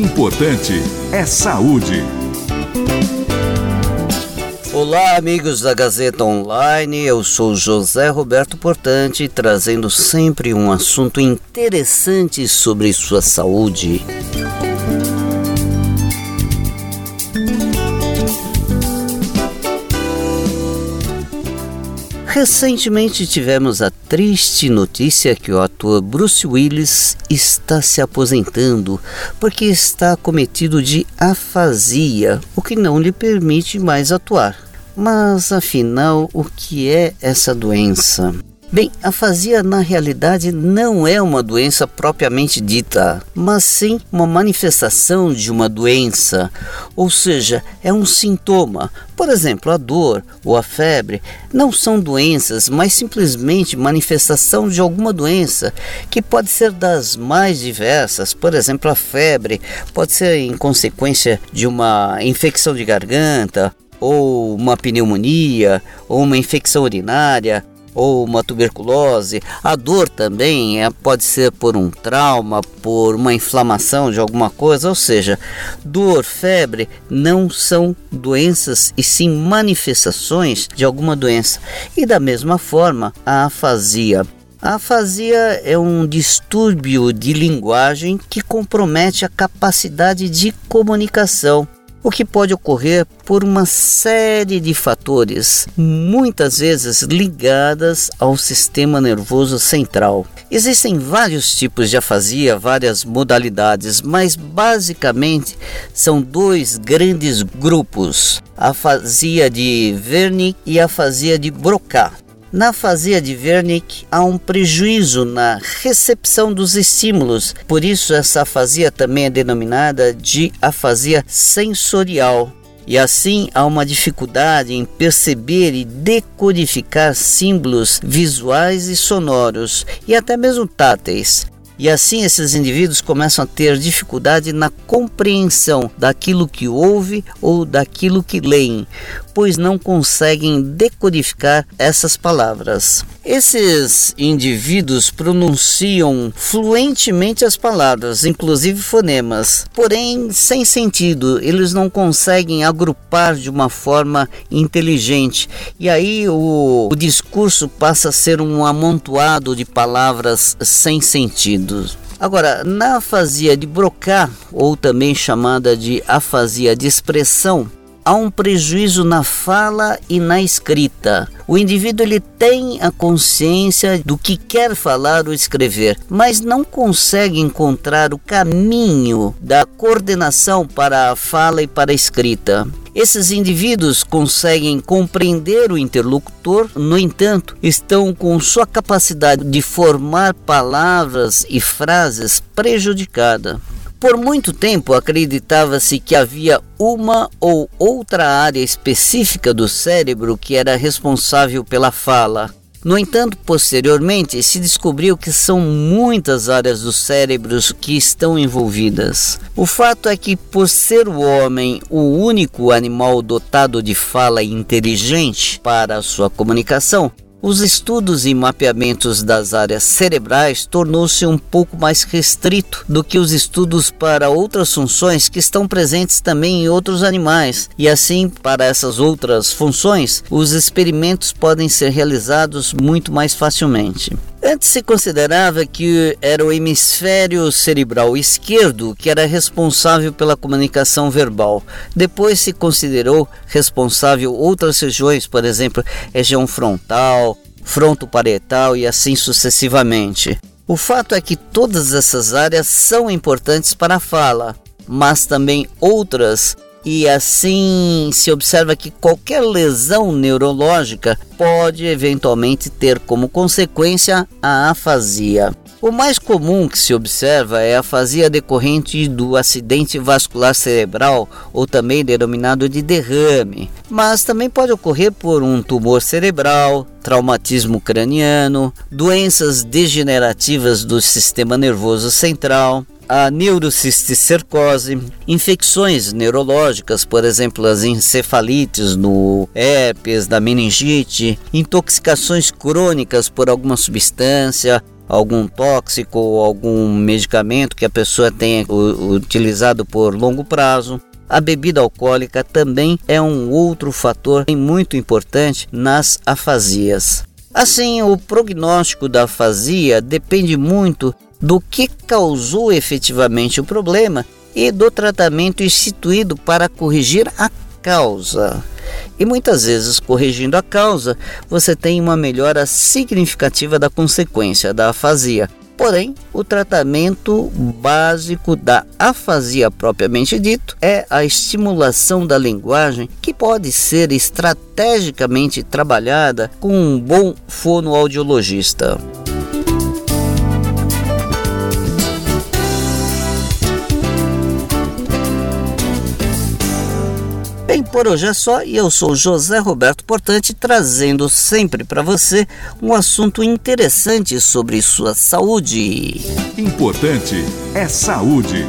importante é saúde. Olá, amigos da Gazeta Online. Eu sou José Roberto Portante, trazendo sempre um assunto interessante sobre sua saúde. Recentemente tivemos a triste notícia que o ator Bruce Willis está se aposentando porque está cometido de afasia, o que não lhe permite mais atuar. Mas afinal, o que é essa doença? Bem, afasia na realidade não é uma doença propriamente dita, mas sim uma manifestação de uma doença, ou seja, é um sintoma. Por exemplo, a dor ou a febre não são doenças, mas simplesmente manifestação de alguma doença, que pode ser das mais diversas. Por exemplo, a febre pode ser em consequência de uma infecção de garganta, ou uma pneumonia, ou uma infecção urinária, ou uma tuberculose. A dor também é, pode ser por um trauma, por uma inflamação de alguma coisa, ou seja, dor, febre não são doenças e sim manifestações de alguma doença. E da mesma forma, a afasia. A afasia é um distúrbio de linguagem que compromete a capacidade de comunicação o que pode ocorrer por uma série de fatores, muitas vezes ligadas ao sistema nervoso central. Existem vários tipos de afasia, várias modalidades, mas basicamente são dois grandes grupos: a afasia de Wernicke e a afasia de Broca. Na afasia de Wernicke há um prejuízo na recepção dos estímulos, por isso essa afasia também é denominada de afasia sensorial. E assim há uma dificuldade em perceber e decodificar símbolos visuais e sonoros, e até mesmo táteis. E assim esses indivíduos começam a ter dificuldade na compreensão daquilo que ouvem ou daquilo que leem, pois não conseguem decodificar essas palavras. Esses indivíduos pronunciam fluentemente as palavras, inclusive fonemas, porém sem sentido, eles não conseguem agrupar de uma forma inteligente. E aí o, o discurso passa a ser um amontoado de palavras sem sentido. Agora, na afasia de Broca, ou também chamada de afasia de expressão, há um prejuízo na fala e na escrita. O indivíduo ele tem a consciência do que quer falar ou escrever, mas não consegue encontrar o caminho da coordenação para a fala e para a escrita. Esses indivíduos conseguem compreender o interlocutor, no entanto, estão com sua capacidade de formar palavras e frases prejudicada. Por muito tempo acreditava-se que havia uma ou outra área específica do cérebro que era responsável pela fala. No entanto, posteriormente se descobriu que são muitas áreas do cérebro que estão envolvidas. O fato é que, por ser o homem o único animal dotado de fala inteligente para a sua comunicação, os estudos e mapeamentos das áreas cerebrais tornou-se um pouco mais restrito do que os estudos para outras funções que estão presentes também em outros animais. E assim, para essas outras funções, os experimentos podem ser realizados muito mais facilmente. Antes se considerava que era o hemisfério cerebral esquerdo que era responsável pela comunicação verbal. Depois se considerou responsável outras regiões, por exemplo, região frontal, frontoparietal e assim sucessivamente. O fato é que todas essas áreas são importantes para a fala, mas também outras e assim se observa que qualquer lesão neurológica pode eventualmente ter como consequência a afasia. O mais comum que se observa é a afasia decorrente do acidente vascular cerebral, ou também denominado de derrame, mas também pode ocorrer por um tumor cerebral, traumatismo craniano, doenças degenerativas do sistema nervoso central, a neurocisticercose, infecções neurológicas, por exemplo, as encefalites no herpes, da meningite, intoxicações crônicas por alguma substância, algum tóxico ou algum medicamento que a pessoa tenha utilizado por longo prazo. A bebida alcoólica também é um outro fator muito importante nas afasias. Assim, o prognóstico da afasia depende muito do que causou efetivamente o problema e do tratamento instituído para corrigir a causa. E muitas vezes, corrigindo a causa, você tem uma melhora significativa da consequência da afasia. Porém, o tratamento básico da afasia propriamente dito é a estimulação da linguagem, que pode ser estrategicamente trabalhada com um bom fonoaudiologista. Por hoje é só e eu sou José Roberto Portante trazendo sempre para você um assunto interessante sobre sua saúde. Importante é saúde.